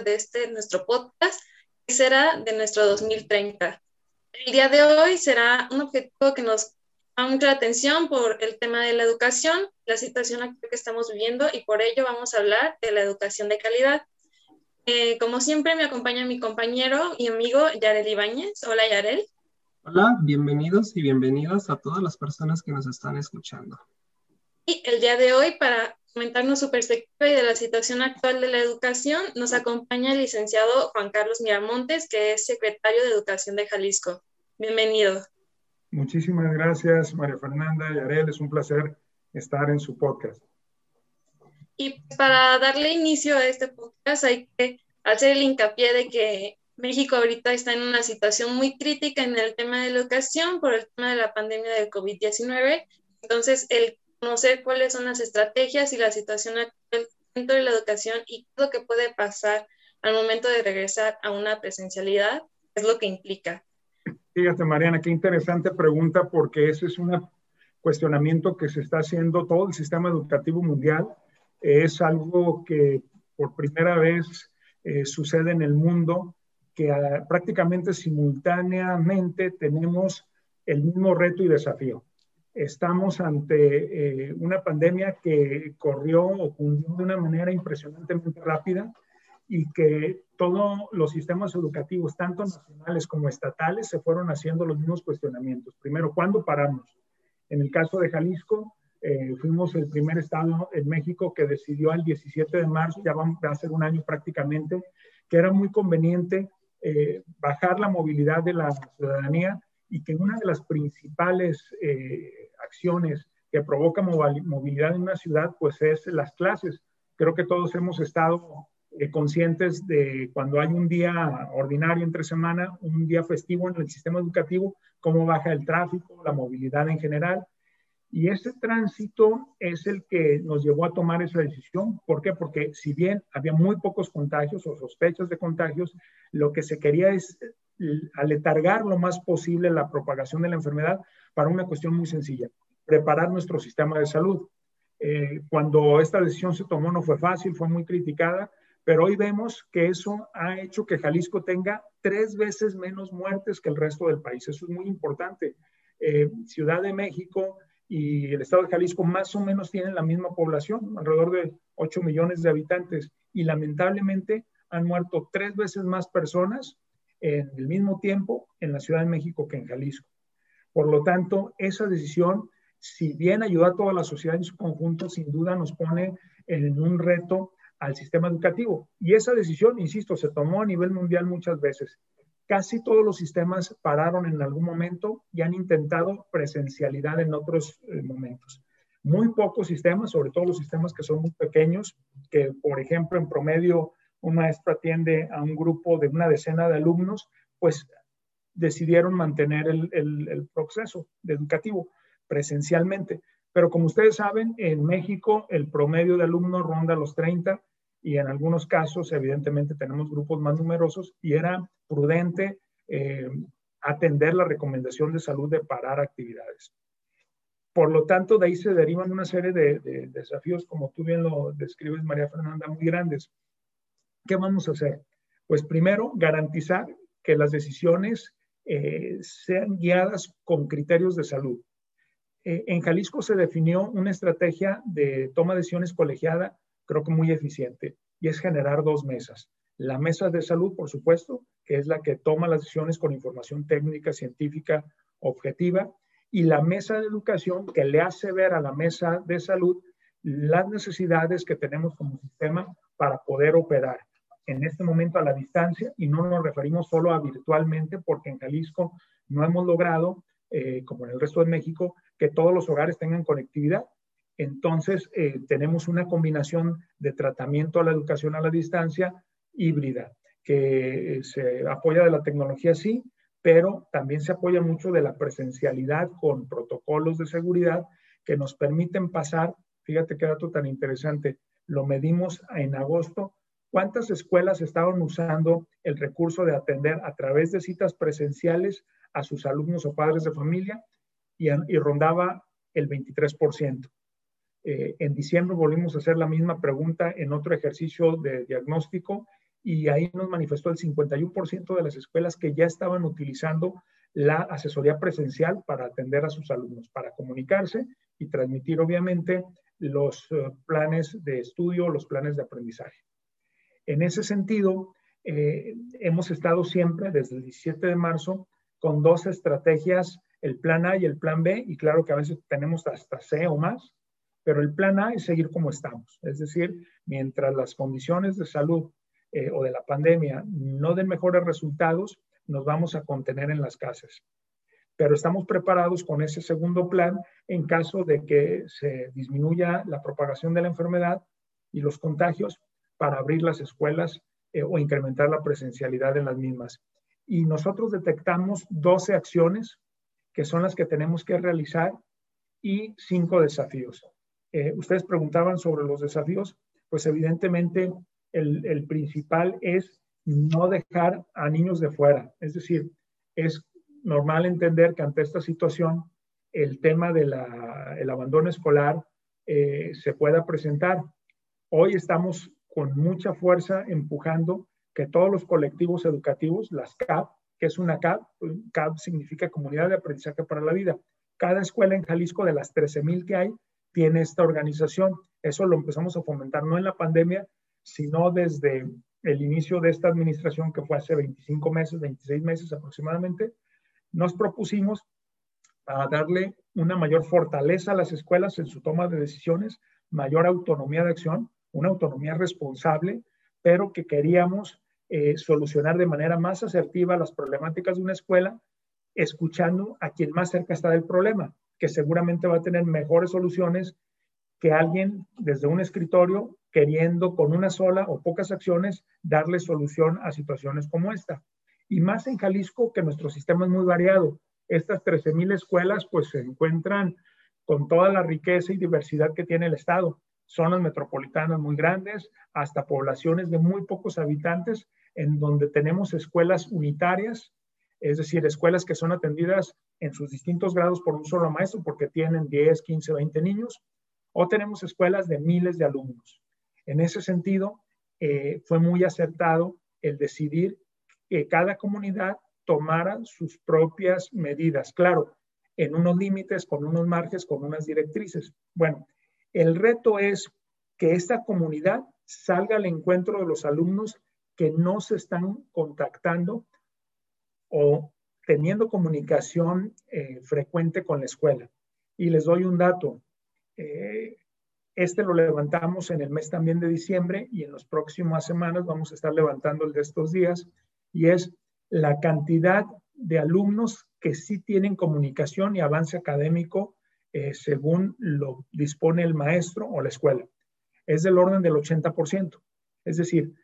episodio de este nuestro podcast que será de nuestro 2030. El día de hoy será un objetivo que nos llama mucha atención por el tema de la educación, la situación actual que estamos viviendo y por ello vamos a hablar de la educación de calidad. Eh, como siempre me acompaña mi compañero y amigo Yarel Ibáñez. Hola Yarel. Hola, bienvenidos y bienvenidas a todas las personas que nos están escuchando. Y el día de hoy, para comentarnos su perspectiva y de la situación actual de la educación, nos acompaña el licenciado Juan Carlos Miramontes, que es secretario de Educación de Jalisco. Bienvenido. Muchísimas gracias, María Fernanda y Arel. Es un placer estar en su podcast. Y para darle inicio a este podcast hay que hacer el hincapié de que México ahorita está en una situación muy crítica en el tema de la educación por el tema de la pandemia del COVID-19. Entonces, el conocer cuáles son las estrategias y la situación actual dentro de la educación y qué es lo que puede pasar al momento de regresar a una presencialidad, es lo que implica. Fíjate, Mariana, qué interesante pregunta porque ese es un cuestionamiento que se está haciendo todo el sistema educativo mundial. Es algo que por primera vez eh, sucede en el mundo, que ah, prácticamente simultáneamente tenemos el mismo reto y desafío estamos ante eh, una pandemia que corrió o cundió de una manera impresionantemente rápida y que todos los sistemas educativos, tanto nacionales como estatales, se fueron haciendo los mismos cuestionamientos. Primero, ¿cuándo paramos? En el caso de Jalisco, eh, fuimos el primer estado en México que decidió al 17 de marzo, ya va a ser un año prácticamente, que era muy conveniente eh, bajar la movilidad de la ciudadanía y que una de las principales eh, acciones que provoca movilidad en una ciudad, pues es las clases. Creo que todos hemos estado eh, conscientes de cuando hay un día ordinario entre semana, un día festivo en el sistema educativo, cómo baja el tráfico, la movilidad en general. Y ese tránsito es el que nos llevó a tomar esa decisión. ¿Por qué? Porque si bien había muy pocos contagios o sospechas de contagios, lo que se quería es aletargar lo más posible la propagación de la enfermedad para una cuestión muy sencilla, preparar nuestro sistema de salud. Eh, cuando esta decisión se tomó no fue fácil, fue muy criticada, pero hoy vemos que eso ha hecho que Jalisco tenga tres veces menos muertes que el resto del país. Eso es muy importante. Eh, Ciudad de México y el estado de Jalisco más o menos tienen la misma población, alrededor de 8 millones de habitantes, y lamentablemente han muerto tres veces más personas en el mismo tiempo en la Ciudad de México que en Jalisco. Por lo tanto, esa decisión, si bien ayuda a toda la sociedad en su conjunto, sin duda nos pone en un reto al sistema educativo. Y esa decisión, insisto, se tomó a nivel mundial muchas veces. Casi todos los sistemas pararon en algún momento y han intentado presencialidad en otros eh, momentos. Muy pocos sistemas, sobre todo los sistemas que son muy pequeños, que por ejemplo en promedio un maestro atiende a un grupo de una decena de alumnos, pues decidieron mantener el, proceso educativo presencialmente. Pero como ustedes saben, en México el promedio de alumnos ronda los 30 y en algunos casos, evidentemente, tenemos grupos más numerosos y era prudente eh, atender la recomendación de salud de parar actividades. Por lo tanto, de ahí se derivan una serie de desafíos, como tú bien lo describes, María Fernanda, muy grandes. ¿Qué vamos a hacer? Pues primero, garantizar que las decisiones eh, sean guiadas con criterios de salud. Eh, en Jalisco se definió una estrategia de toma de decisiones colegiada, creo que muy eficiente, y es generar dos mesas. La mesa de salud, por supuesto, que es la que toma las decisiones con información técnica, científica, objetiva, y la mesa de educación que le hace ver a la mesa de salud las necesidades que tenemos como sistema para poder operar en este momento a la distancia y no nos referimos solo a virtualmente porque en Jalisco no hemos logrado, eh, como en el resto de México, que todos los hogares tengan conectividad. Entonces, eh, tenemos una combinación de tratamiento a la educación a la distancia híbrida, que eh, se apoya de la tecnología, sí, pero también se apoya mucho de la presencialidad con protocolos de seguridad que nos permiten pasar, fíjate qué dato tan interesante, lo medimos en agosto, ¿Cuántas escuelas estaban usando el recurso de atender a través de citas presenciales a sus alumnos o padres de familia? Y, rondaba el 23%. Eh, en diciembre volvimos a hacer la misma pregunta en otro ejercicio de diagnóstico y ahí nos manifestó el 51% de las escuelas que ya estaban utilizando la asesoría presencial para atender a sus alumnos, para comunicarse y transmitir obviamente los eh, planes de estudio, los planes de aprendizaje. En ese sentido, eh, hemos estado siempre desde el 17 de marzo con dos estrategias, el plan A y el plan B, y claro que a veces tenemos hasta C o más, pero el plan A es seguir como estamos, es decir, mientras las condiciones de salud eh, o de la pandemia no den mejores resultados, nos vamos a contener en las casas. Pero estamos preparados con ese segundo plan en caso de que se disminuya la propagación de la enfermedad y los contagios para abrir las escuelas eh, o incrementar la presencialidad en las mismas. Y nosotros detectamos 12 acciones que son las que tenemos que realizar y cinco desafíos. Eh, ustedes preguntaban sobre los desafíos, pues evidentemente el, el, principal es no dejar a niños de fuera. Es decir, es normal entender que ante esta situación el tema del abandono escolar eh, se pueda presentar. Hoy estamos con mucha fuerza empujando que todos los colectivos educativos, las CAP, que es una CAP, CAP significa Comunidad de Aprendizaje para la Vida. Cada escuela en Jalisco de las 13.000 que hay tiene esta organización. Eso lo empezamos a fomentar no en la pandemia, sino desde el inicio de esta administración que fue hace 25 meses, 26 meses aproximadamente. Nos propusimos a darle una mayor fortaleza a las escuelas en su toma de decisiones, mayor autonomía de acción, una autonomía responsable, pero que queríamos eh, solucionar de manera más asertiva las problemáticas de una escuela, escuchando a quien más cerca está del problema, que seguramente va a tener mejores soluciones que alguien desde un escritorio queriendo con una sola o pocas acciones darle solución a situaciones como esta. Y más en Jalisco, que nuestro sistema es muy variado. Estas 13.000 escuelas pues se encuentran con toda la riqueza y diversidad que tiene el Estado zonas metropolitanas muy grandes, hasta poblaciones de muy pocos habitantes, en donde tenemos escuelas unitarias, es decir, escuelas que son atendidas en sus distintos grados por un solo maestro porque tienen 10, 15, 20 niños, o tenemos escuelas de miles de alumnos. En ese sentido, eh, fue muy acertado el decidir que cada comunidad tomara sus propias medidas, claro, en unos límites, con unos márgenes, con unas directrices. Bueno, el reto es que esta comunidad salga al encuentro de los alumnos que no se están contactando o teniendo comunicación eh, frecuente con la escuela. Y les doy un dato. Eh, este lo levantamos en el mes también de diciembre y en las próximas semanas vamos a estar levantando el de estos días y es la cantidad de alumnos que sí tienen comunicación y avance académico eh, según lo dispone el maestro o la escuela. Es del orden del 80%. Es decir,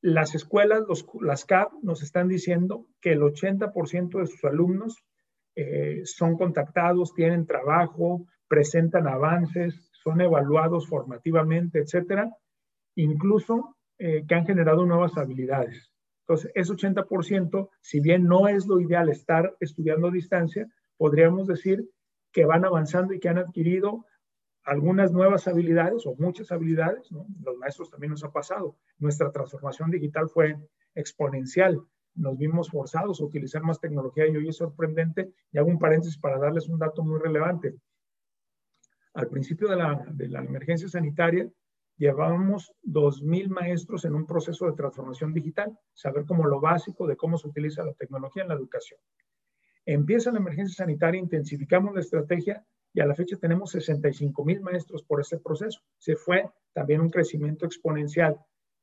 las escuelas, las CAP nos están diciendo que el 80% de sus alumnos eh, son contactados, tienen trabajo, presentan avances, son evaluados formativamente, etcétera, incluso eh, que han generado nuevas habilidades. Entonces, ese 80%, si bien no es lo ideal estar estudiando a distancia, podríamos decir que van avanzando y que han adquirido algunas nuevas habilidades o muchas habilidades, los maestros también nos ha pasado. Nuestra transformación digital fue exponencial. Nos vimos forzados a utilizar más tecnología y hoy es sorprendente. Y hago un paréntesis para darles un dato muy relevante. Al principio de la, emergencia sanitaria, llevábamos 2.000 maestros en un proceso de transformación digital, saber cómo lo básico de cómo se utiliza la tecnología en la educación. Empieza la emergencia sanitaria, intensificamos la estrategia y a la fecha tenemos 65 mil maestros por ese proceso. Se fue también un crecimiento exponencial.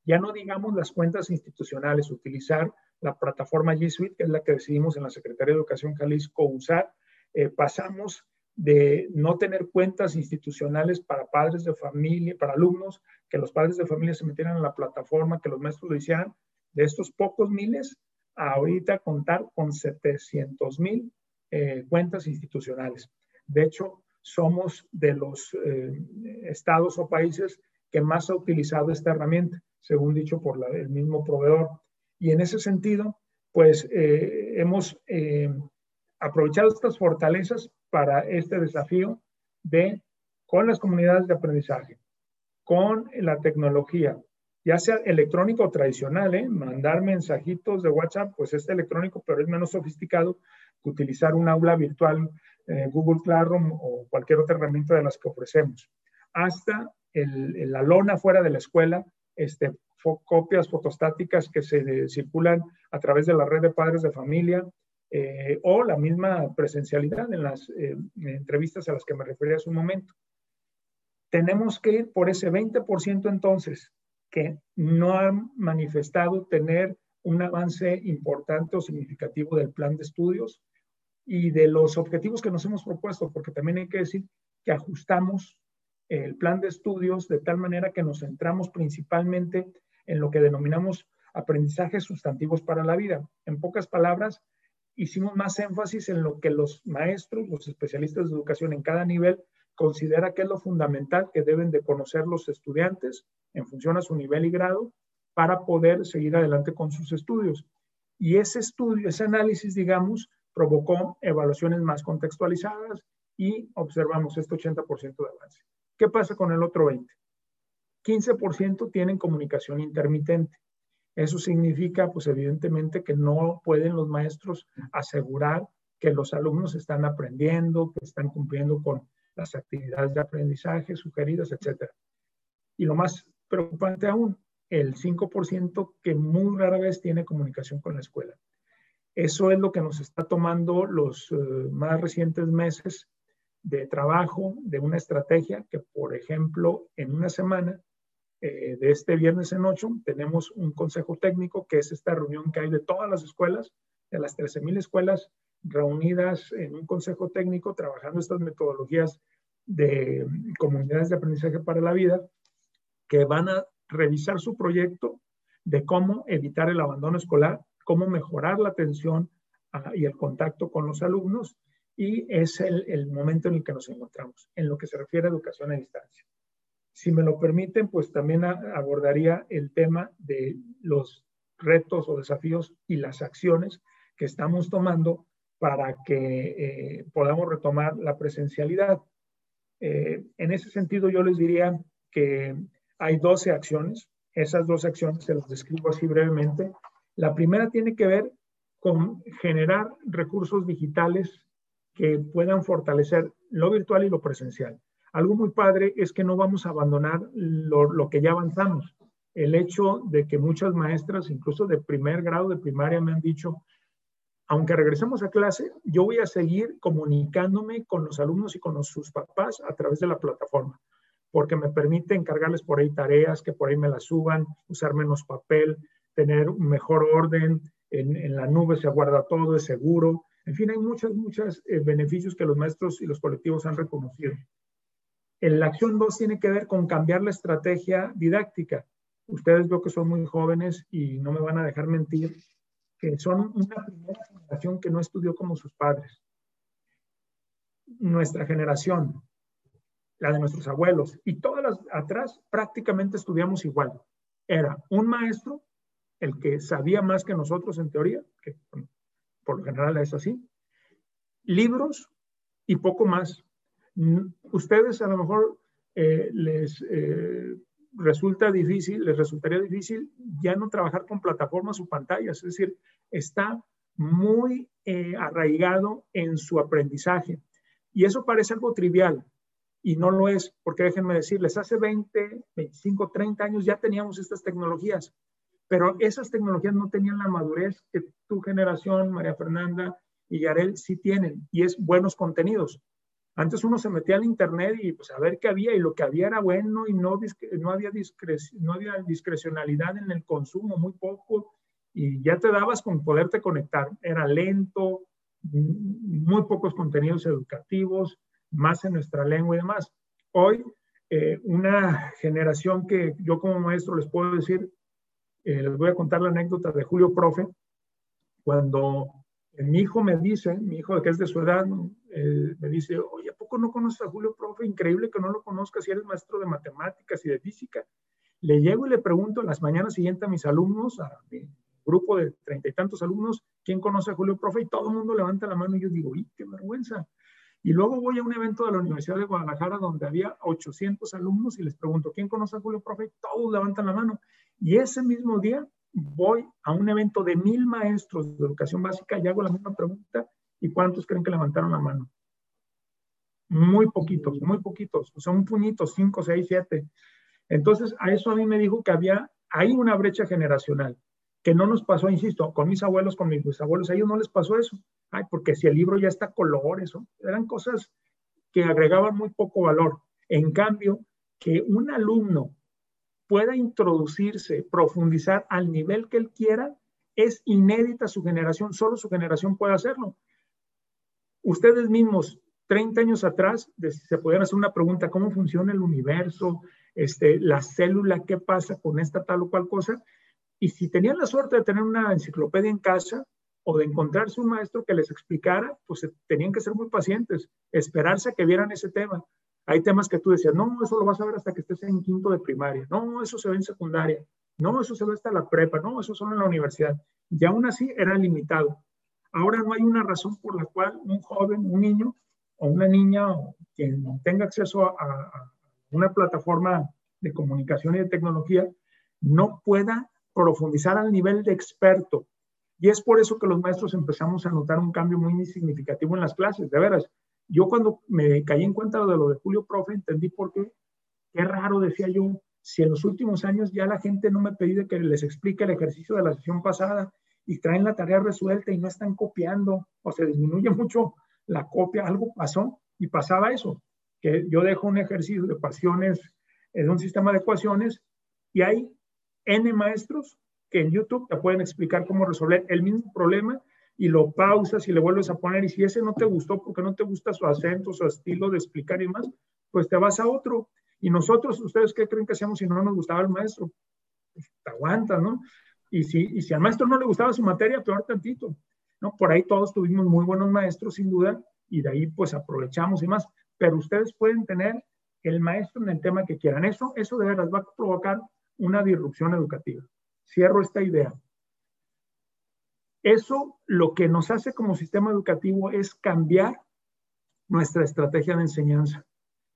Ya no digamos las cuentas institucionales, utilizar la plataforma G Suite, que es la que decidimos en la Secretaría de Educación Jalisco usar. Eh, pasamos de no tener cuentas institucionales para padres de familia, para alumnos, que los padres de familia se metieran en la plataforma, que los maestros lo hicieran, de estos pocos miles ahorita contar con 700 mil eh, cuentas institucionales. De hecho, somos de los eh, estados o países que más ha utilizado esta herramienta, según dicho por el mismo proveedor. Y en ese sentido, pues eh, hemos aprovechado estas fortalezas para este desafío de con las comunidades de aprendizaje, con la tecnología, ya sea electrónico tradicional, ¿eh? mandar mensajitos de WhatsApp, pues es electrónico, pero es menos sofisticado que utilizar un aula virtual, eh, Google Classroom o cualquier otra herramienta de las que ofrecemos. Hasta el, la lona fuera de la escuela, este, copias fotostáticas que se circulan a través de la red de padres de familia eh, o la misma presencialidad en las entrevistas a las que me refería hace un momento. Tenemos que ir por ese 20% entonces que no han manifestado tener un avance importante o significativo del plan de estudios y de los objetivos que nos hemos propuesto, porque también hay que decir que ajustamos el plan de estudios de tal manera que nos centramos principalmente en lo que denominamos aprendizajes sustantivos para la vida. En pocas palabras, hicimos más énfasis en lo que los maestros, los especialistas de educación en cada nivel considera que es lo fundamental que deben de conocer los estudiantes en función a su nivel y grado para poder seguir adelante con sus estudios. Y ese estudio, ese análisis, digamos, provocó evaluaciones más contextualizadas y observamos este 80% de avance. ¿Qué pasa con el otro 20? 15% tienen comunicación intermitente. Eso significa, pues evidentemente, que no pueden los maestros asegurar que los alumnos están aprendiendo, que están cumpliendo con las actividades de aprendizaje sugeridas, etc. Y lo más preocupante aún, el 5% que muy rara vez tiene comunicación con la escuela. Eso es lo que nos está tomando los eh, más recientes meses de trabajo, de una estrategia que, por ejemplo, en una semana, eh, de este viernes en 8, tenemos un consejo técnico, que es esta reunión que hay de todas las escuelas, de las 13.000 escuelas reunidas en un consejo técnico trabajando estas metodologías de comunidades de aprendizaje para la vida que van a revisar su proyecto de cómo evitar el abandono escolar, cómo mejorar la atención ah, y el contacto con los alumnos y es el, el, momento en el que nos encontramos en lo que se refiere a educación a distancia. Si me lo permiten, pues también abordaría el tema de los retos o desafíos y las acciones que estamos tomando para que eh, podamos retomar la presencialidad. Eh, en ese sentido, yo les diría que hay 12 acciones. Esas 12 acciones se las describo así brevemente. La primera tiene que ver con generar recursos digitales que puedan fortalecer lo virtual y lo presencial. Algo muy padre es que no vamos a abandonar lo, lo que ya avanzamos. El hecho de que muchas maestras, incluso de primer grado de primaria, me han dicho, aunque regresemos a clase, yo voy a seguir comunicándome con los alumnos y con sus papás a través de la plataforma, porque me permite encargarles por ahí tareas, que por ahí me las suban, usar menos papel, tener un mejor orden, en, la nube se guarda todo, es seguro. En fin, hay muchos, muchos eh, beneficios que los maestros y los colectivos han reconocido. En la acción 2 tiene que ver con cambiar la estrategia didáctica. Ustedes veo que son muy jóvenes y no me van a dejar mentir que son una primera generación que no estudió como sus padres. Nuestra generación, la de nuestros abuelos y todas las atrás prácticamente estudiamos igual. Era un maestro el que sabía más que nosotros en teoría, que por lo general es así, libros y poco más. Ustedes a lo mejor eh, les eh, resulta difícil, les resultaría difícil ya no trabajar con plataformas o pantallas, es decir, está muy eh, arraigado en su aprendizaje. Y eso parece algo trivial y no lo es, porque déjenme decirles, hace 20, 25, 30 años ya teníamos estas tecnologías, pero esas tecnologías no tenían la madurez que tu generación, María Fernanda y Yarel, sí tienen, y es buenos contenidos. Antes uno se metía al internet y pues a ver qué había y lo que había era bueno y no, no, había, no había discrecionalidad en el consumo, muy poco y ya te dabas con poderte conectar. Era lento, muy pocos contenidos educativos, más en nuestra lengua y demás. Hoy, eh, una generación que yo como maestro les puedo decir, eh, les voy a contar la anécdota de Julio Profe, cuando mi hijo me dice, mi hijo que es de su edad, eh, me dice, oye, ¿a poco no conoces a Julio Profe? Increíble que no lo conozcas si eres maestro de matemáticas y de física. Le llego y le pregunto en las mañanas siguientes a mis alumnos, a mi grupo de treinta y tantos alumnos, ¿quién conoce a Julio Profe? Y todo el mundo levanta la mano y yo digo, ¡y qué vergüenza! Y luego voy a un evento de la Universidad de Guadalajara donde había 800 alumnos y les pregunto, ¿quién conoce a Julio Profe? Todos levantan la mano. Y ese mismo día voy a un evento de mil maestros de educación básica y hago la misma pregunta. ¿Y cuántos creen que levantaron la mano? Muy poquitos, muy poquitos. Son puñitos, cinco, seis, siete. Entonces, a eso a mí me dijo que había, hay una brecha generacional que no nos pasó, insisto, con mis abuelos, con mis bisabuelos, a ellos no les pasó eso. Porque si el libro ya está color, eso, eran cosas que agregaban muy poco valor. En cambio, que un alumno pueda introducirse, profundizar al nivel que él quiera, es inédita su generación, solo su generación puede hacerlo. Ustedes mismos, 30 años atrás, se podían hacer una pregunta, ¿cómo funciona el universo? Este, la célula, ¿qué pasa con esta tal o cual cosa? Y si tenían la suerte de tener una enciclopedia en casa o de encontrarse un maestro que les explicara, pues tenían que ser muy pacientes, esperarse a que vieran ese tema. Hay temas que tú decías, no, eso lo vas a ver hasta que estés en quinto de primaria, no, eso se ve en secundaria, no, eso se ve hasta la prepa, no, eso solo en la universidad. Y aún así era limitado. Ahora no hay una razón por la cual un joven, un niño o una niña o quien tenga acceso a, a una plataforma de comunicación y de tecnología no pueda profundizar al nivel de experto. Y es por eso que los maestros empezamos a notar un cambio muy significativo en las clases. De veras, yo cuando me caí en cuenta de lo de Julio Profe, entendí por qué. Qué raro, decía yo, si en los últimos años ya la gente no me pide que les explique el ejercicio de la sesión pasada y traen la tarea resuelta y no están copiando o se disminuye mucho la copia, algo pasó y pasaba eso, que yo dejo un ejercicio de ecuaciones, en un sistema de ecuaciones y hay N maestros que en YouTube te pueden explicar cómo resolver el mismo problema y lo pausas y le vuelves a poner. Y si ese no te gustó porque no te gusta su acento, su estilo de explicar y más, pues te vas a otro. Y nosotros, ¿ustedes qué creen que hacemos si no nos gustaba el maestro? Pues te aguantas, ¿no? Y si, y si al maestro no le gustaba su materia, peor tantito, ¿no? Por ahí todos tuvimos muy buenos maestros, sin duda, y de ahí pues aprovechamos y más. Pero ustedes pueden tener el maestro en el tema que quieran. Eso, eso de verdad va a provocar una disrupción educativa. Cierro esta idea. Eso lo que nos hace como sistema educativo es cambiar nuestra estrategia de enseñanza,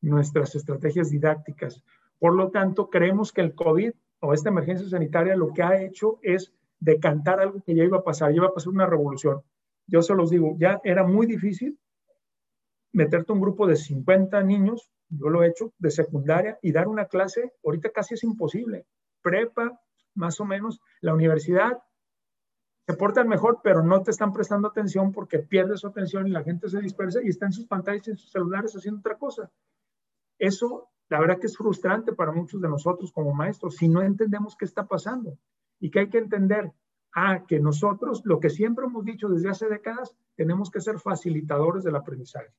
nuestras estrategias didácticas. Por lo tanto, creemos que el COVID o esta emergencia sanitaria lo que ha hecho es decantar algo que ya iba a pasar, ya iba a pasar una revolución. Yo se los digo, ya era muy difícil meterte un grupo de 50 niños yo lo he hecho de secundaria y dar una clase, ahorita casi es imposible. Prepa, más o menos, la universidad se portan mejor, pero no te están prestando atención porque pierdes su atención y la gente se dispersa y está en sus pantallas en sus celulares haciendo otra cosa. Eso, la verdad que es frustrante para muchos de nosotros como maestros si no entendemos qué está pasando y que hay que entender, ah, que nosotros, lo que siempre hemos dicho desde hace décadas, tenemos que ser facilitadores del aprendizaje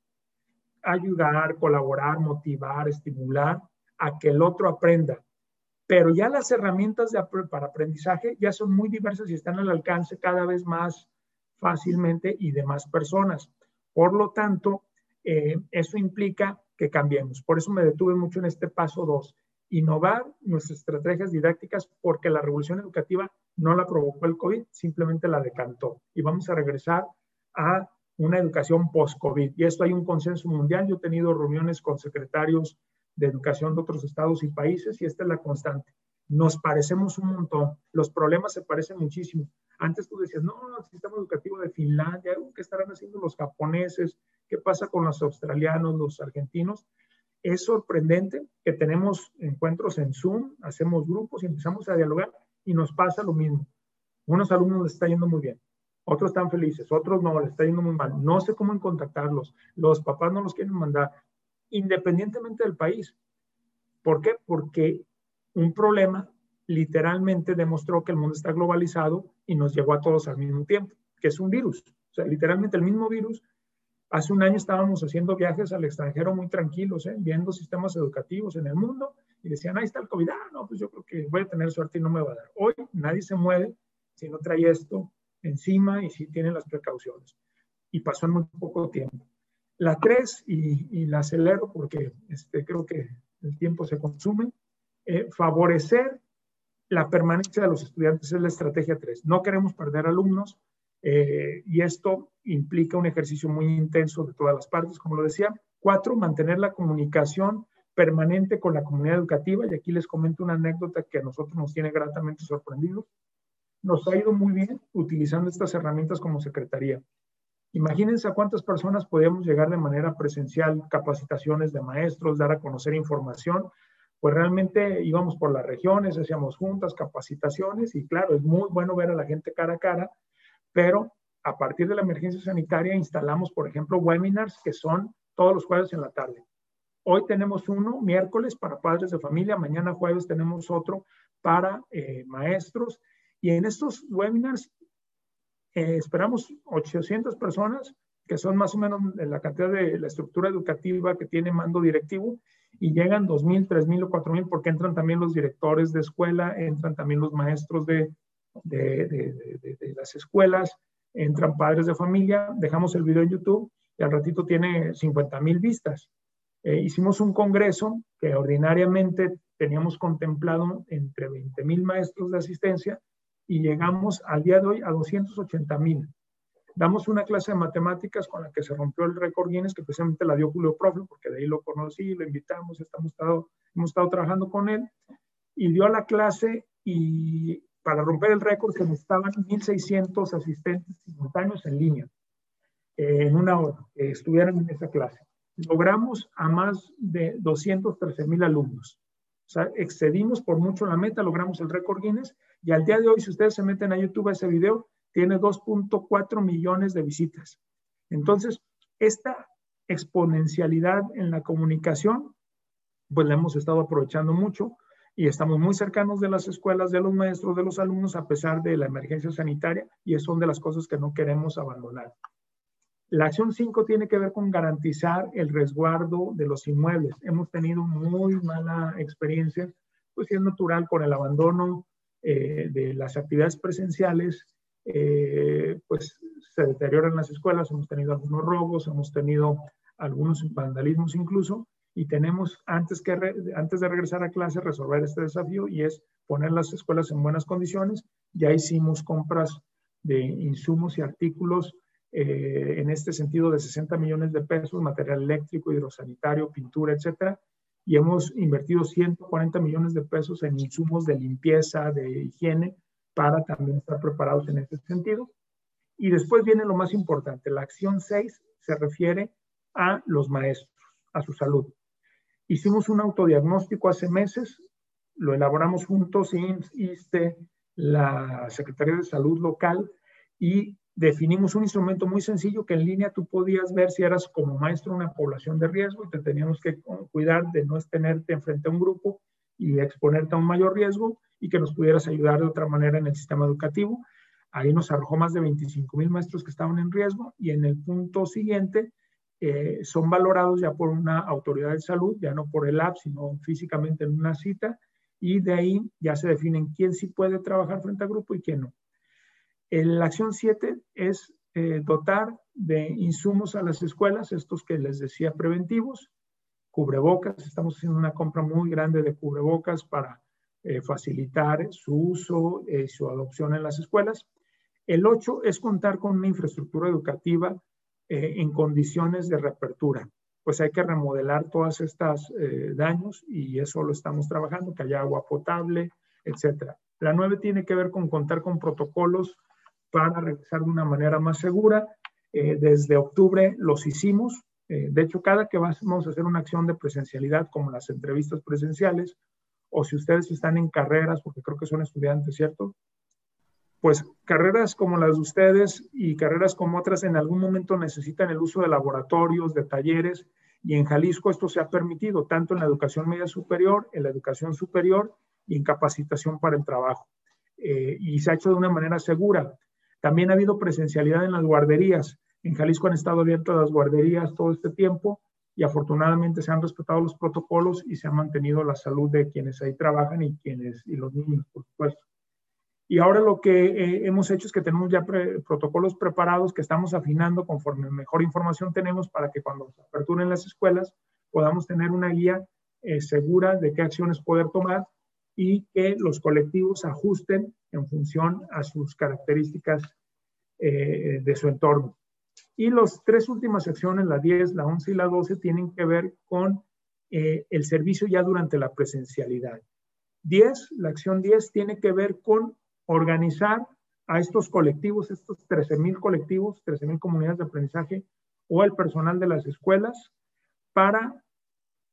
ayudar, colaborar, motivar, estimular a que el otro aprenda. Pero ya las herramientas para aprendizaje ya son muy diversas y están al alcance cada vez más fácilmente y de más personas. Por lo tanto, eh, eso implica que cambiemos. Por eso me detuve mucho en este paso 2, innovar nuestras estrategias didácticas porque la revolución educativa no la provocó el COVID, simplemente la decantó. Y vamos a regresar a una educación post-COVID. Y esto hay un consenso mundial. Yo he tenido reuniones con secretarios de educación de otros estados y países y esta es la constante. Nos parecemos un montón. Los problemas se parecen muchísimo. Antes tú decías, no, el sistema educativo de Finlandia, ¿qué estarán haciendo los japoneses? ¿Qué pasa con los australianos, los argentinos? Es sorprendente que tenemos encuentros en Zoom, hacemos grupos y empezamos a dialogar y nos pasa lo mismo. Unos alumnos les está yendo muy bien, otros están felices, otros no, les está yendo muy mal. No sé cómo contactarlos. Los papás no los quieren mandar, independientemente del país. ¿Por qué? Porque un problema literalmente demostró que el mundo está globalizado y nos llegó a todos al mismo tiempo, que es un virus. O sea, literalmente el mismo virus. Hace un año estábamos haciendo viajes al extranjero muy tranquilos, ¿eh? viendo sistemas educativos en el mundo y decían, ahí está el COVID. Ah, no, pues yo creo que voy a tener suerte y no me va a dar. Hoy nadie se mueve si no trae esto encima y si tienen las precauciones. Y pasó en muy poco tiempo. La tres, y, la acelero porque este, creo que el tiempo se consume, eh, favorecer la permanencia de los estudiantes es la estrategia 3. No queremos perder alumnos, Eh, y esto implica un ejercicio muy intenso de todas las partes, como lo decía. Cuatro, mantener la comunicación permanente con la comunidad educativa. Y aquí les comento una anécdota que a nosotros nos tiene gratamente sorprendidos. Nos ha ido muy bien utilizando estas herramientas como secretaría. Imagínense a cuántas personas podíamos llegar de manera presencial, capacitaciones de maestros, dar a conocer información. Pues realmente íbamos por las regiones, hacíamos juntas, capacitaciones y claro, es muy bueno ver a la gente cara a cara, pero a partir de la emergencia sanitaria instalamos, por ejemplo, webinars que son todos los jueves en la tarde. Hoy tenemos uno miércoles para padres de familia, mañana jueves tenemos otro para eh, maestros y en estos webinars eh, esperamos 800 personas, que son más o menos la cantidad de la estructura educativa que tiene mando directivo, y llegan 2.000, 3.000 o 4.000 porque entran también los directores de escuela, entran también los maestros de, de, de, de las escuelas, entran padres de familia, dejamos el video en YouTube y al ratito tiene 50.000 vistas. Eh, hicimos un congreso que ordinariamente teníamos contemplado entre 20.000 maestros de asistencia y llegamos al día de hoy a 280 mil. Damos una clase de matemáticas con la que se rompió el récord Guinness, que precisamente la dio Julio Profe, porque de ahí lo conocí, lo invitamos, estamos estado, hemos estado trabajando con él, y dio la clase y para romper el récord se necesitaban 1.600 asistentes simultáneos en línea, eh, en una hora, que estuvieran en esa clase. Logramos a más de 213 mil alumnos. O sea, excedimos por mucho la meta, logramos el récord Guinness y al día de hoy, si ustedes se meten a YouTube ese video, tiene 2.4 millones de visitas. Entonces, esta exponencialidad en la comunicación, pues la hemos estado aprovechando mucho y estamos muy cercanos de las escuelas, de los maestros, de los alumnos, a pesar de la emergencia sanitaria, y una de las cosas que no queremos abandonar. La acción 5 tiene que ver con garantizar el resguardo de los inmuebles. Hemos tenido muy mala experiencia, pues es natural con el abandono eh, de las actividades presenciales, eh, pues se deterioran las escuelas, hemos tenido algunos robos, hemos tenido algunos vandalismos incluso, y tenemos antes, que antes de regresar a clase resolver este desafío y es poner las escuelas en buenas condiciones. Ya hicimos compras de insumos y artículos eh, en este sentido de 60 millones de pesos, material eléctrico, hidrosanitario, pintura, etcétera, y hemos invertido 140 millones de pesos en insumos de limpieza, de higiene, para también estar preparados en este sentido. Y después viene lo más importante, la acción 6 se refiere a los maestros, a su salud. Hicimos un autodiagnóstico hace meses, lo elaboramos juntos, INSTE, la Secretaría de Salud local, y definimos un instrumento muy sencillo que en línea tú podías ver si eras como maestro una población de riesgo y te teníamos que cuidar de no tenerte enfrente a un grupo y exponerte a un mayor riesgo y que nos pudieras ayudar de otra manera en el sistema educativo. Ahí nos arrojó más de 25 mil maestros que estaban en riesgo y en el punto siguiente eh, son valorados ya por una autoridad de salud, ya no por el app, sino físicamente en una cita y de ahí ya se definen quién sí puede trabajar frente al grupo y quién no. La acción 7 es eh, dotar de insumos a las escuelas, estos que les decía preventivos, cubrebocas, estamos haciendo una compra muy grande de cubrebocas para eh, facilitar su uso y eh, su adopción en las escuelas. El 8 es contar con una infraestructura educativa en condiciones de reapertura. Pues hay que remodelar todas estas daños y eso lo estamos trabajando, que haya agua potable, etc. La 9 tiene que ver con contar con protocolos para regresar de una manera más segura. Eh, desde octubre los hicimos. Eh, de hecho, cada que vamos a hacer una acción de presencialidad, como las entrevistas presenciales, o si ustedes están en carreras, porque creo que son estudiantes, ¿cierto? Pues carreras como las de ustedes y carreras como otras en algún momento necesitan el uso de laboratorios, de talleres, y en Jalisco esto se ha permitido tanto en la educación media superior, en la educación superior y en capacitación para el trabajo. Eh, y se ha hecho de una manera segura. También ha habido presencialidad en las guarderías. En Jalisco han estado abiertas las guarderías todo este tiempo y afortunadamente se han respetado los protocolos y se ha mantenido la salud de quienes ahí trabajan y quienes y los niños, por supuesto. Y ahora lo que eh, hemos hecho es que tenemos ya protocolos preparados que estamos afinando conforme mejor información tenemos para que cuando se aperturen las escuelas podamos tener una guía eh, segura de qué acciones poder tomar y que los colectivos ajusten en función a sus características eh, de su entorno. Y las tres últimas secciones, la 10, la 11 y la 12, tienen que ver con eh, el servicio ya durante la presencialidad. 10, la acción 10 tiene que ver con organizar a estos colectivos, estos 13.000 colectivos, 13.000 comunidades de aprendizaje o el personal de las escuelas para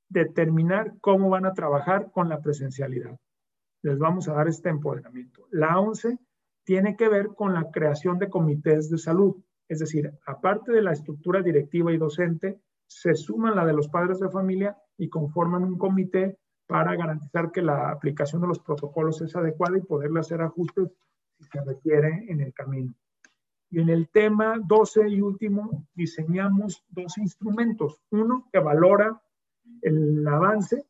determinar cómo van a trabajar con la presencialidad. Les vamos a dar este empoderamiento. La 11 tiene que ver con la creación de comités de salud. Es decir, aparte de la estructura directiva y docente, se suman la de los padres de familia y conforman un comité para garantizar que la aplicación de los protocolos es adecuada y poderle hacer ajustes si se requiere en el camino. Y en el tema 12 y último, diseñamos dos instrumentos. Uno que valora el avance.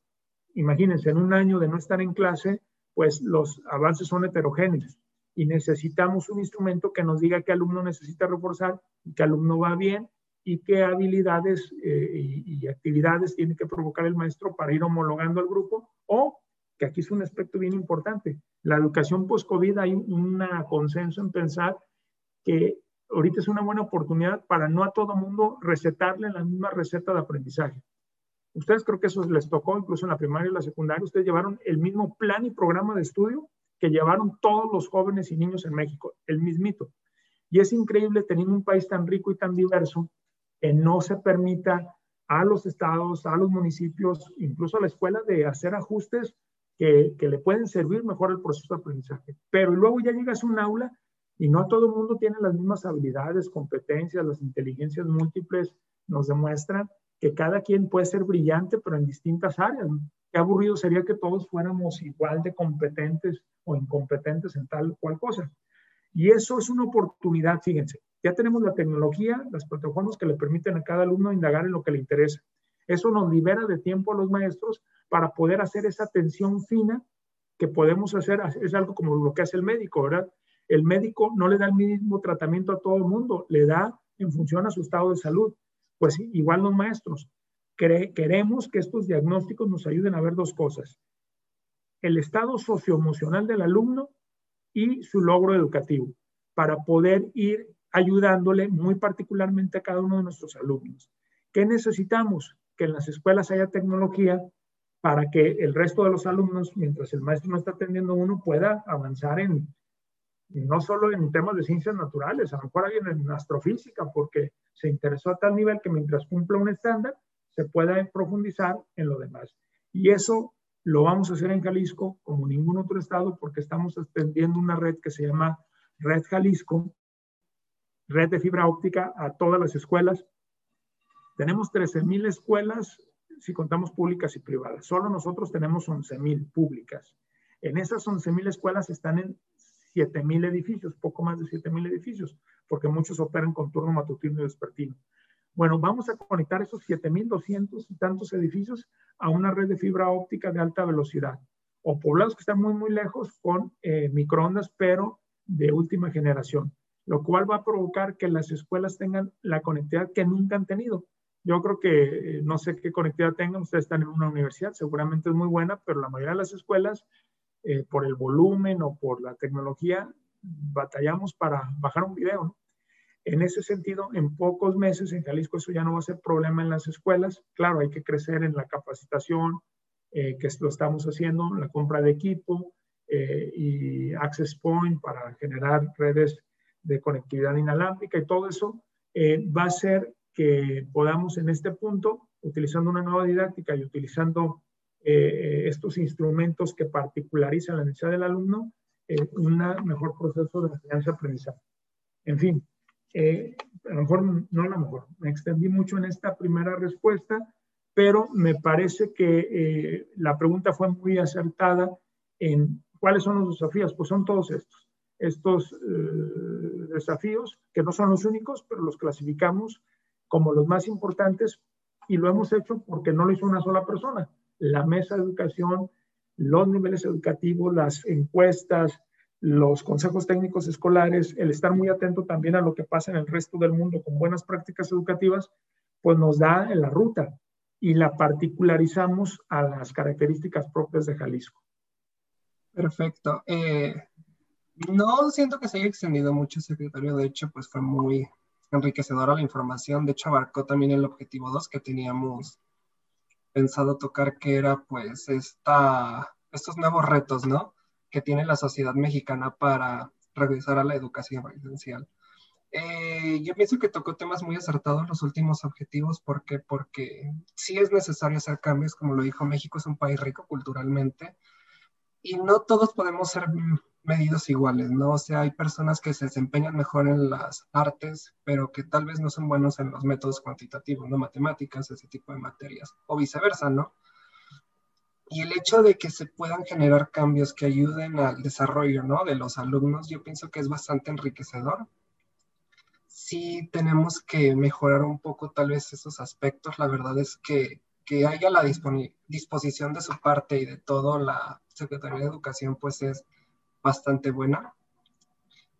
Imagínense, en un año de no estar en clase, pues los avances son heterogéneos y necesitamos un instrumento que nos diga qué alumno necesita reforzar, qué alumno va bien y qué habilidades eh, y, y, actividades tiene que provocar el maestro para ir homologando al grupo o, que aquí es un aspecto bien importante, la educación post-COVID hay un consenso en pensar que ahorita es una buena oportunidad para no a todo mundo recetarle la misma receta de aprendizaje. Ustedes creo que eso les tocó incluso en la primaria y la secundaria. Ustedes llevaron el mismo plan y programa de estudio que llevaron todos los jóvenes y niños en México, el mismito. Y es increíble teniendo un país tan rico y tan diverso que no se permita a los estados, a los municipios, incluso a la escuela, de hacer ajustes que, le pueden servir mejor al proceso de aprendizaje. Pero luego ya llegas a un aula y no todo el mundo tiene las mismas habilidades, competencias, las inteligencias múltiples nos demuestran que cada quien puede ser brillante, pero en distintas áreas. Qué aburrido sería que todos fuéramos igual de competentes o incompetentes en tal o cual cosa. Y eso es una oportunidad, fíjense. Ya tenemos la tecnología, las plataformas que le permiten a cada alumno indagar en lo que le interesa. Eso nos libera de tiempo a los maestros para poder hacer esa atención fina que podemos hacer. Es algo como lo que hace el médico, ¿verdad? El médico no le da el mismo tratamiento a todo el mundo, le da en función a su estado de salud. Pues igual los maestros. queremos que estos diagnósticos nos ayuden a ver dos cosas. El estado socioemocional del alumno y su logro educativo, para poder ir ayudándole muy particularmente a cada uno de nuestros alumnos. ¿Qué necesitamos? Que en las escuelas haya tecnología para que el resto de los alumnos, mientras el maestro no está atendiendo uno, pueda avanzar en, no solo en temas de ciencias naturales, a lo mejor alguien en astrofísica, porque se interesó a tal nivel que mientras cumpla un estándar, se pueda profundizar en lo demás. Y eso lo vamos a hacer en Jalisco como ningún otro estado, porque estamos extendiendo una red que se llama Red Jalisco, red de fibra óptica a todas las escuelas. Tenemos 13.000 escuelas si contamos públicas y privadas. Solo nosotros tenemos 11.000 públicas. En esas 11.000 escuelas están en 7.000 edificios, poco más de 7.000 edificios, porque muchos operan con turno matutino y vespertino. Bueno, vamos a conectar esos 7.200 y tantos edificios a una red de fibra óptica de alta velocidad o poblados que están muy, muy lejos con eh, microondas, pero de última generación, lo cual va a provocar que las escuelas tengan la conectividad que nunca han tenido. Yo creo que eh, no sé qué conectividad tengan, ustedes están en una universidad, seguramente es muy buena, pero la mayoría de las escuelas eh, por el volumen o por la tecnología, batallamos para bajar un video. En ese sentido, en pocos meses en Jalisco eso ya no va a ser problema en las escuelas. Claro, hay que crecer en la capacitación, eh, que lo estamos haciendo, la compra de equipo eh, y Access Point para generar redes de conectividad inalámbrica y todo eso va a ser que podamos en este punto, utilizando una nueva didáctica y utilizando eh, estos instrumentos que particularizan la necesidad del alumno, eh, un mejor proceso de enseñanza-aprendizaje. En fin, eh, a lo mejor no a lo mejor, me extendí mucho en esta primera respuesta, pero me parece que la pregunta fue muy acertada en cuáles son los desafíos. Pues son todos estos, estos desafíos que no son los únicos, pero los clasificamos como los más importantes y lo hemos hecho porque no lo hizo una sola persona la mesa de educación, los niveles educativos, las encuestas, los consejos técnicos escolares, el estar muy atento también a lo que pasa en el resto del mundo con buenas prácticas educativas, pues nos da la ruta y la particularizamos a las características propias de Jalisco. Perfecto. Eh, No siento que se haya extendido mucho, secretario. De hecho, pues fue muy enriquecedora la información. De hecho, abarcó también el objetivo 2 que teníamos pensado tocar, que era pues esta, estos nuevos retos, ¿no? Que tiene la sociedad mexicana para regresar a la educación residencial. Eh, yo pienso que tocó temas muy acertados los últimos objetivos. ¿Por qué? Porque sí es necesario hacer cambios, como lo dijo México, es un país rico culturalmente y no todos podemos ser medidos iguales, ¿no? O sea, hay personas que se desempeñan mejor en las artes, pero que tal vez no son buenos en los métodos cuantitativos, ¿no? Matemáticas, ese tipo de materias, o viceversa, ¿no? Y el hecho de que se puedan generar cambios que ayuden al desarrollo, ¿no? De los alumnos, yo pienso que es bastante enriquecedor. Sí tenemos que mejorar un poco tal vez esos aspectos. La verdad es que que haya la disposición de su parte y de todo la Secretaría de Educación, pues es bastante buena.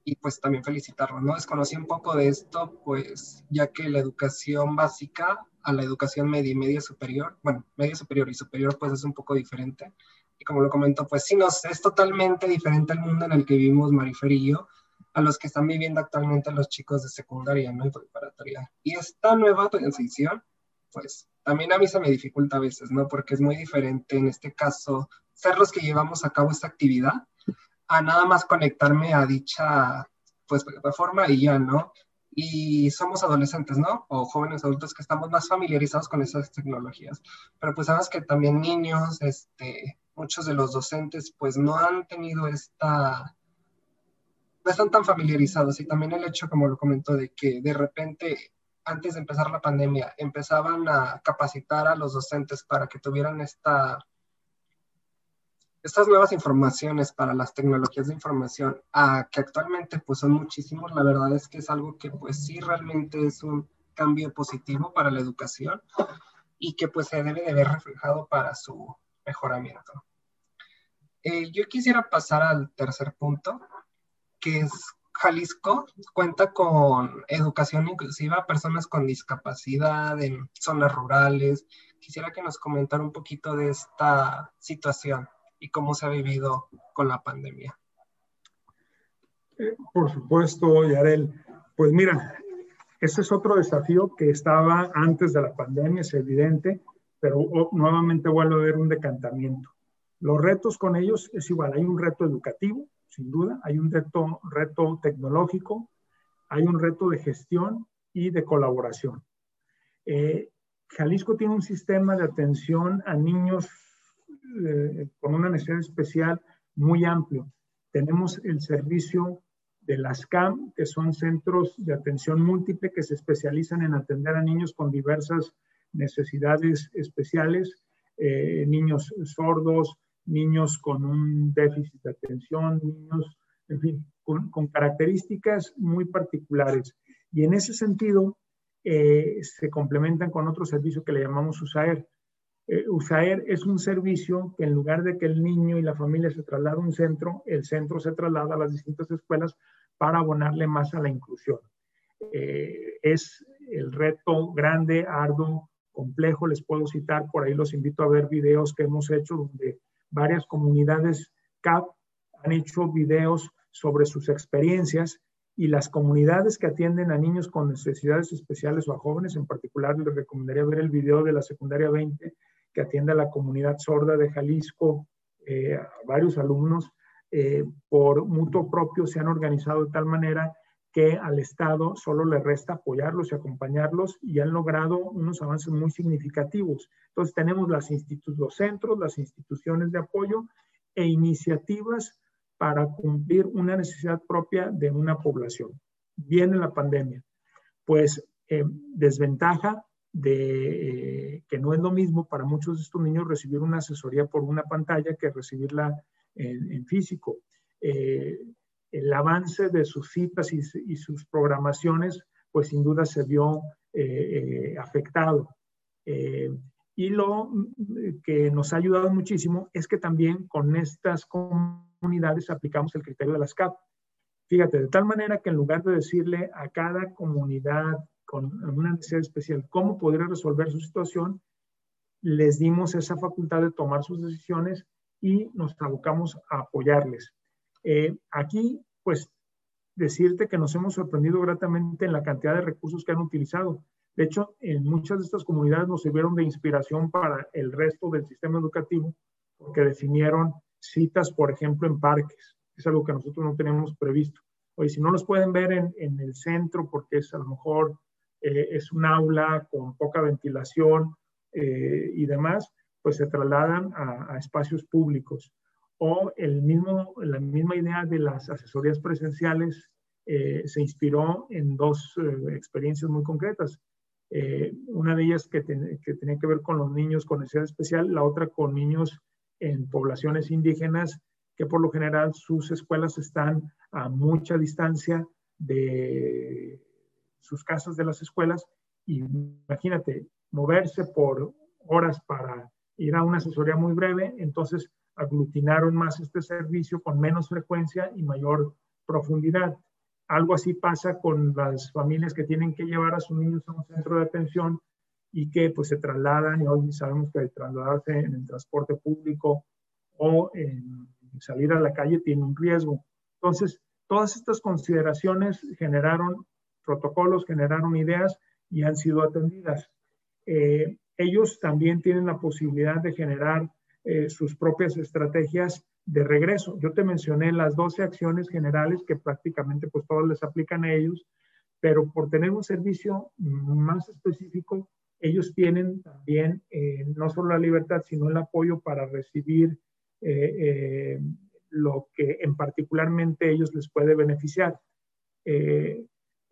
Y pues también felicitarlo, ¿no? Desconocí un poco de esto, pues ya que la educación básica a la educación media y media superior, bueno, media superior y superior, pues es un poco diferente. Y como lo comentó, pues sí, nos, es totalmente diferente el mundo en el que vivimos Marifer y yo, a los que están viviendo actualmente los chicos de secundaria, ¿no? Y preparatoria. Y esta nueva transición, pues también a mí se me dificulta a veces, ¿no? Porque es muy diferente en este caso ser los que llevamos a cabo esta actividad a nada más conectarme a dicha pues plataforma y ya, ¿no? Y somos adolescentes, ¿no? O jóvenes adultos que estamos más familiarizados con esas tecnologías. Pero pues sabes que también niños, este, muchos de los docentes pues no han tenido esta, no están tan familiarizados. Y también el hecho, como lo comentó, de que de repente antes de empezar la pandemia empezaban a capacitar a los docentes para que tuvieran esta estas nuevas informaciones para las tecnologías de información, que actualmente pues son muchísimos, la verdad es que es algo que pues sí realmente es un cambio positivo para la educación y que pues se debe de ver reflejado para su mejoramiento. Eh, yo quisiera pasar al tercer punto, que es Jalisco cuenta con educación inclusiva a personas con discapacidad en zonas rurales. Quisiera que nos comentara un poquito de esta situación y cómo se ha vivido con la pandemia. Por supuesto, Yarel. Pues mira, ese es otro desafío que estaba antes de la pandemia, es evidente, pero nuevamente vuelvo a ver un decantamiento. Los retos con ellos es igual, hay un reto educativo, sin duda, hay un reto, reto tecnológico, hay un reto de gestión y de colaboración. Eh, Jalisco tiene un sistema de atención a niños eh, con una necesidad especial muy amplio. Tenemos el servicio de las CAM, que son centros de atención múltiple que se especializan en atender a niños con diversas necesidades especiales, eh, niños sordos, niños con un déficit de atención, niños, en fin, con, características muy particulares. Y en ese sentido, eh, se complementan con otro servicio que le llamamos USAER, eh, USAER es un servicio que en lugar de que el niño y la familia se trasladen a un centro, el centro se traslada a las distintas escuelas para abonarle más a la inclusión. Eh, es el reto grande, arduo, complejo, les puedo citar, por ahí los invito a ver videos que hemos hecho donde varias comunidades CAP han hecho videos sobre sus experiencias y las comunidades que atienden a niños con necesidades especiales o a jóvenes, en particular les recomendaría ver el video de la secundaria 20 que atiende a la comunidad sorda de Jalisco, eh, varios alumnos, eh, por mutuo propio se han organizado de tal manera que al Estado solo le resta apoyarlos y acompañarlos y han logrado unos avances muy significativos. Entonces tenemos las los centros, las instituciones de apoyo e iniciativas para cumplir una necesidad propia de una población. Viene la pandemia, pues eh, desventaja de eh, que no es lo mismo para muchos de estos niños recibir una asesoría por una pantalla que recibirla en, físico. Eh, el avance de sus citas y, sus programaciones, pues sin duda se vio eh, afectado. y lo que nos ha ayudado muchísimo es que también con estas comunidades aplicamos el criterio de las CAP. Fíjate, de tal manera que en lugar de decirle a cada comunidad con una necesidad especial, cómo podría resolver su situación, les dimos esa facultad de tomar sus decisiones y nos abocamos a apoyarles. Eh, aquí pues decirte que nos hemos sorprendido gratamente en la cantidad de recursos que han utilizado. De hecho, en muchas de estas comunidades nos sirvieron de inspiración para el resto del sistema educativo, porque definieron citas, por ejemplo, en parques. Es algo que nosotros no tenemos previsto. Oye, si no los pueden ver en, en el centro, porque es a lo mejor eh, es un aula con poca ventilación eh, y demás, pues se trasladan a, espacios públicos o el mismo, la misma idea de las asesorías presenciales eh, se inspiró en dos experiencias muy concretas. Una de ellas que, que, tenía que ver con los niños con necesidad especial, la otra con niños en poblaciones indígenas que por lo general sus escuelas están a mucha distancia de sus casas de las escuelas. Y imagínate, moverse por horas para ir a una asesoría muy breve, entonces aglutinaron más este servicio con menos frecuencia y mayor profundidad. Algo así pasa con las familias que tienen que llevar a sus niños a un centro de atención y que pues se trasladan y hoy sabemos que trasladarse en el transporte público o en salir a la calle tiene un riesgo. Entonces, todas estas consideraciones generaron protocolos, generaron ideas y han sido atendidas. Eh, ellos también tienen la posibilidad de generar eh, sus propias estrategias de regreso. Yo te mencioné las 12 acciones generales que prácticamente pues todas les aplican a ellos, pero por tener un servicio más específico, ellos tienen también eh, no solo la libertad, sino el apoyo para recibir eh, lo que en particularmente ellos les puede beneficiar.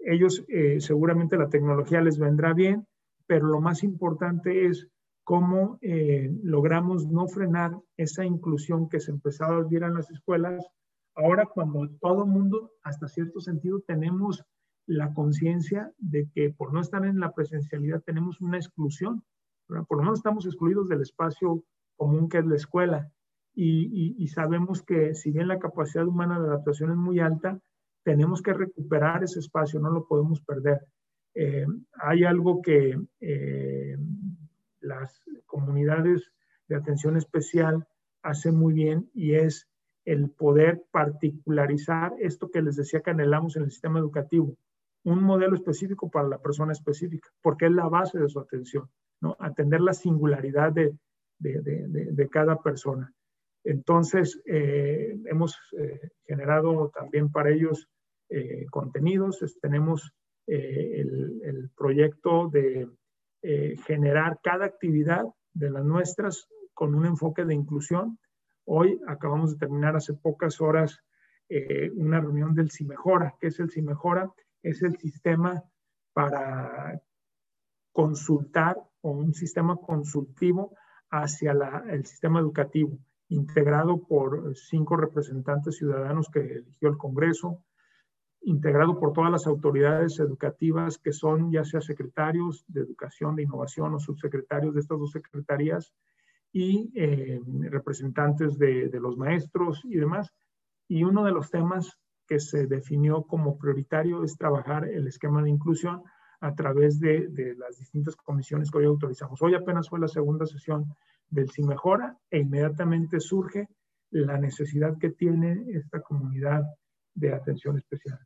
Ellos seguramente la tecnología les vendrá bien, pero lo más importante es cómo eh, logramos no frenar esa inclusión que se empezaba a vivir en las escuelas. Ahora cuando todo mundo, hasta cierto sentido, tenemos la conciencia de que por no estar en la presencialidad tenemos una exclusión, por lo menos estamos excluidos del espacio común que es la escuela. Y, sabemos que si bien la capacidad humana de adaptación es muy alta, tenemos que recuperar ese espacio, no lo podemos perder. Eh, hay algo que eh, las comunidades de atención especial hacen muy bien y es el poder particularizar esto que les decía que anhelamos en el sistema educativo, un modelo específico para la persona específica, porque es la base de su atención, ¿no? Atender la singularidad de, de, de, de cada persona. Entonces, eh, hemos eh, generado también para ellos eh, contenidos. Tenemos el, el, proyecto de eh, generar cada actividad de las nuestras con un enfoque de inclusión. Hoy acabamos de terminar hace pocas horas eh, una reunión del CIMEJORA. ¿Qué es el CIMEJORA? Es el sistema para consultar o un sistema consultivo hacia el sistema educativo, integrado por cinco representantes ciudadanos que eligió el Congreso, integrado por todas las autoridades educativas que son ya sea secretarios de educación, de innovación o subsecretarios de estas dos secretarías y eh, representantes de, de, los maestros y demás. Y uno de los temas que se definió como prioritario es trabajar el esquema de inclusión a través de, de las distintas comisiones que hoy autorizamos. Hoy apenas fue la segunda sesión del CIMEJORA e inmediatamente surge la necesidad que tiene esta comunidad de atención especial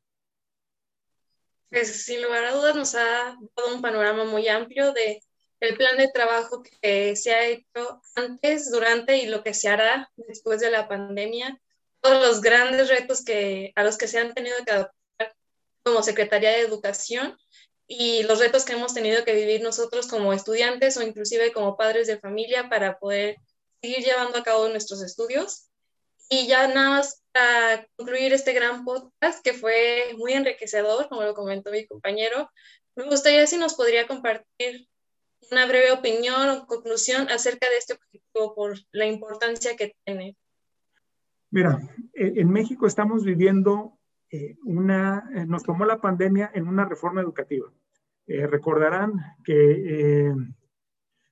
pues sin lugar a dudas nos ha dado un panorama muy amplio de el plan de trabajo que se ha hecho antes, durante y lo que se hará después de la pandemia, todos los grandes retos que, a los que se han tenido que adaptar como Secretaría de Educación y los retos que hemos tenido que vivir nosotros como estudiantes o inclusive como padres de familia para poder seguir llevando a cabo nuestros estudios. Y ya nada más para concluir este gran podcast que fue muy enriquecedor, como lo comentó mi compañero, me gustaría si nos podría compartir una breve opinión o conclusión acerca de este objetivo por la importancia que tiene. Mira, en México estamos viviendo eh, una, eh, nos tomó la pandemia en una reforma educativa. Eh, recordarán que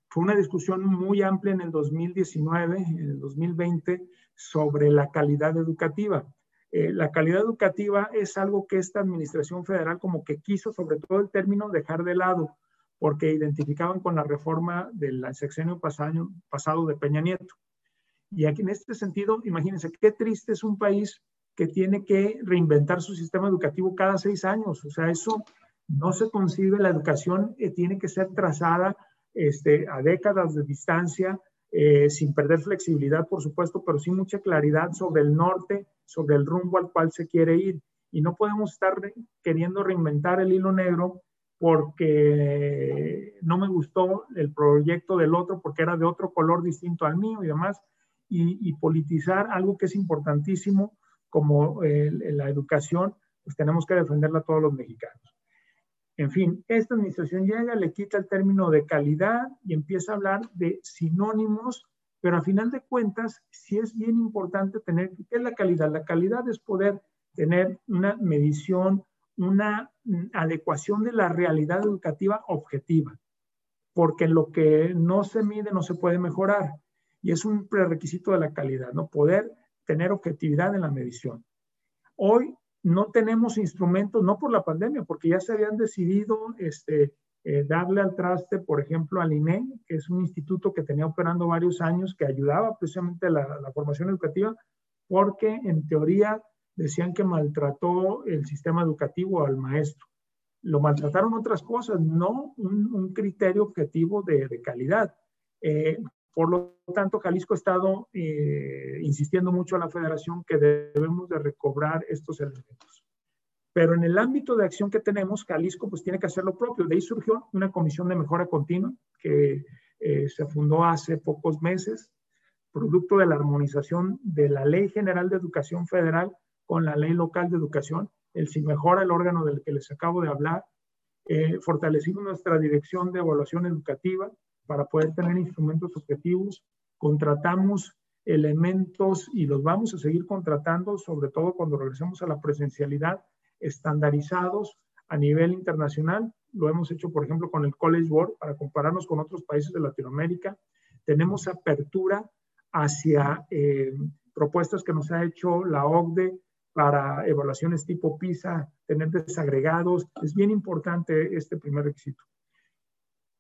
fue una discusión muy amplia en el 2019, en el 2020, sobre la calidad educativa. Eh, la calidad educativa es algo que esta administración federal como que quiso, sobre todo el término, dejar de lado, porque identificaban con la reforma del sexenio pasado, pasado de Peña Nieto. Y aquí en este sentido, imagínense qué triste es un país que tiene que reinventar su sistema educativo cada seis años. O sea, eso no se concibe. La educación eh, tiene que ser trazada este, a décadas de distancia, eh, sin perder flexibilidad, por supuesto, pero sí mucha claridad sobre el norte, sobre el rumbo al cual se quiere ir. Y no podemos estar queriendo reinventar el hilo negro porque no me gustó el proyecto del otro, porque era de otro color distinto al mío y demás, y, politizar algo que es importantísimo como la educación, pues tenemos que defenderla todos los mexicanos. En fin, esta administración llega, le quita el término de calidad y empieza a hablar de sinónimos, pero a final de cuentas, sí es bien importante tener, ¿qué es la calidad? La calidad es poder tener una medición, una mm, adecuación de la realidad educativa objetiva, porque lo que no se mide no se puede mejorar y es un prerequisito de la calidad, ¿no? Poder tener objetividad en la medición. Hoy no tenemos instrumentos, no por la pandemia, porque ya se habían decidido este, eh, darle al traste, por ejemplo, al INE, que es un instituto que tenía operando varios años, que ayudaba precisamente a la, la formación educativa, porque en teoría decían que maltrató el sistema educativo al maestro. Lo maltrataron otras cosas, no un, criterio objetivo de, calidad. Eh, por lo tanto, Jalisco ha estado eh, insistiendo mucho a la federación que debemos de recobrar estos elementos. Pero en el ámbito de acción que tenemos, Jalisco pues tiene que hacer lo propio. De ahí surgió una comisión de mejora continua que eh, se fundó hace pocos meses, producto de la armonización de la Ley General de Educación Federal con la Ley Local de Educación, el si mejora el órgano del que les acabo de hablar, eh, fortalecimos nuestra dirección de evaluación educativa, para poder tener instrumentos objetivos. Contratamos elementos y los vamos a seguir contratando, sobre todo cuando regresemos a la presencialidad, estandarizados a nivel internacional. Lo hemos hecho, por ejemplo, con el College Board para compararnos con otros países de Latinoamérica. Tenemos apertura hacia eh, propuestas que nos ha hecho la OCDE para evaluaciones tipo PISA, tener desagregados. Es bien importante este primer requisito.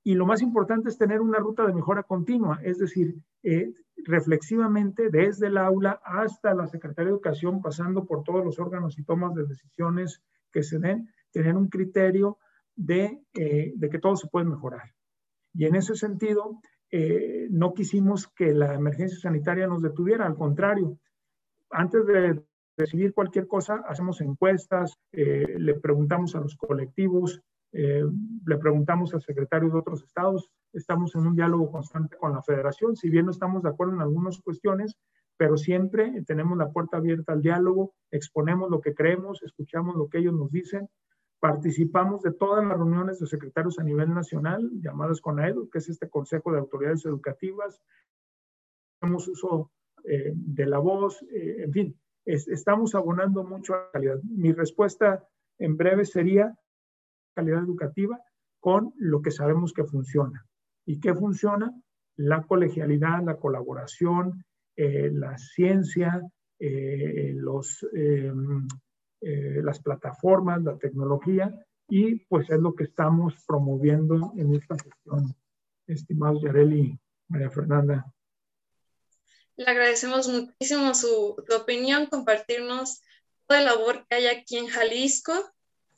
Y lo más importante es tener una ruta de mejora continua, es decir, eh, reflexivamente desde el aula hasta la Secretaría de Educación, pasando por todos los órganos y tomas de decisiones que se den, tener un criterio de, eh, que todo se puede mejorar. Y en ese sentido, eh, no quisimos que la emergencia sanitaria nos detuviera, al contrario, antes de decidir cualquier cosa, hacemos encuestas, le preguntamos a los colectivos, eh, le preguntamos al secretario de otros estados, estamos en un diálogo constante con la federación, si bien no estamos de acuerdo en algunas cuestiones, pero siempre tenemos la puerta abierta al diálogo, exponemos lo que creemos, escuchamos lo que ellos nos dicen, participamos de todas las reuniones de secretarios a nivel nacional, llamadas con AEDU, que es este Consejo de Autoridades Educativas, hacemos uso eh, de la voz, eh, en fin, estamos abonando mucho a la calidad. Mi respuesta en breve sería, calidad educativa con lo que sabemos que funciona. ¿Y qué funciona? La colegialidad, la colaboración, eh, la ciencia, eh, los, em, eh, las plataformas, la tecnología, y pues es lo que estamos promoviendo en esta gestión. Estimados Yareli, María Fernanda. Le agradecemos muchísimo su, su opinión, compartirnos toda la labor que hay aquí en Jalisco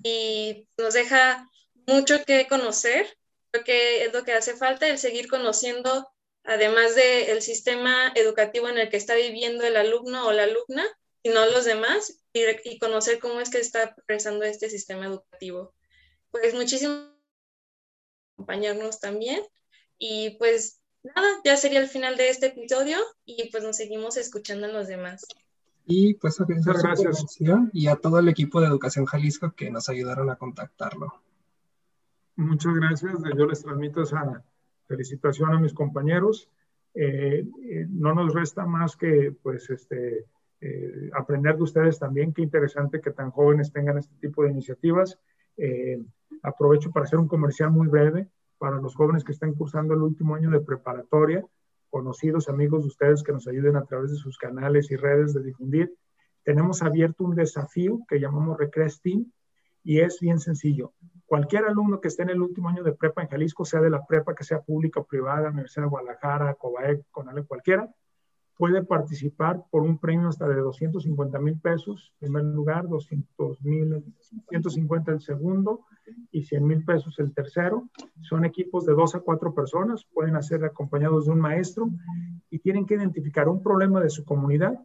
y nos deja mucho que conocer. Creo que es lo que hace falta, el seguir conociendo, además del sistema educativo en el que está viviendo el alumno o la alumna, sino los demás, y, y conocer cómo es que está progresando este sistema educativo. Pues muchísimo acompañarnos también. Y pues nada, ya sería el final de este episodio y pues nos seguimos escuchando en los demás. Y pues Muchas gracias. y a todo el equipo de Educación Jalisco que nos ayudaron a contactarlo. Muchas gracias. Yo les transmito esa felicitación a mis compañeros. Eh, eh, no nos resta más que pues este, eh, aprender de ustedes también. Qué interesante que tan jóvenes tengan este tipo de iniciativas. aprovecho para hacer un comercial muy breve para los jóvenes que están cursando el último año de preparatoria conocidos, amigos de ustedes que nos ayuden a través de sus canales y redes de difundir. Tenemos abierto un desafío que llamamos Recreas Team y es bien sencillo. Cualquier alumno que esté en el último año de prepa en Jalisco, sea de la prepa que sea pública o privada, Universidad de Guadalajara, COBAEC, CONALE, cualquiera, puede participar por un premio hasta de 250 mil pesos, en primer lugar, 200 mil, 150 el segundo y 100 mil pesos el tercero. Son equipos de dos a cuatro personas, pueden ser acompañados de un maestro y tienen que identificar un problema de su comunidad,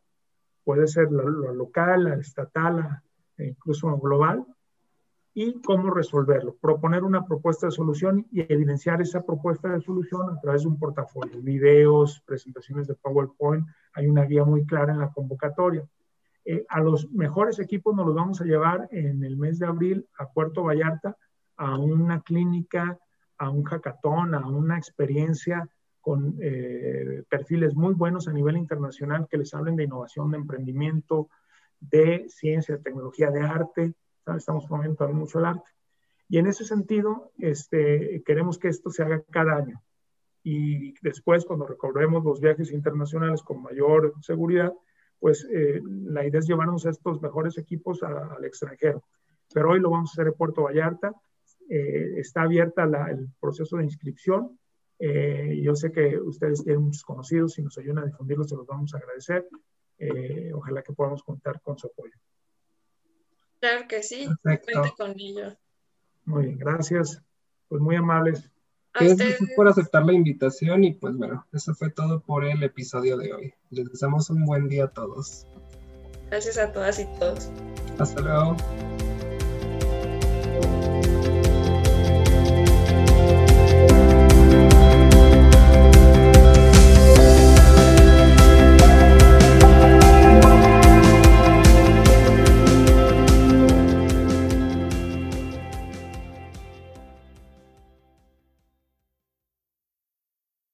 puede ser lo, local, la estatal, e incluso global, y cómo resolverlo. Proponer una propuesta de solución y evidenciar esa propuesta de solución a través de un portafolio, videos, presentaciones de PowerPoint. Hay una guía muy clara en la convocatoria. Eh, a los mejores equipos nos los vamos a llevar en el mes de abril a Puerto Vallarta a una clínica, a un hackathon, a una experiencia con eh, perfiles muy buenos a nivel internacional que les hablen de innovación, de emprendimiento, de ciencia, de tecnología, de arte, estamos promoviendo también mucho el arte. Y en ese sentido, este, queremos que esto se haga cada año. Y después, cuando recobremos los viajes internacionales con mayor seguridad, pues eh, la idea es llevarnos estos mejores equipos al extranjero. Pero hoy lo vamos a hacer en Puerto Vallarta. Eh, está abierta el proceso de inscripción. Eh, yo sé que ustedes tienen muchos conocidos y nos ayudan a difundirlos, se los vamos a agradecer. ojalá que podamos contar con su apoyo. Claro que sí, cuente con ello. Muy bien, gracias. Pues muy amables. Gracias por aceptar la invitación y pues bueno, eso fue todo por el episodio de hoy. Les deseamos un buen día a todos. Gracias a todas y todos. Hasta luego.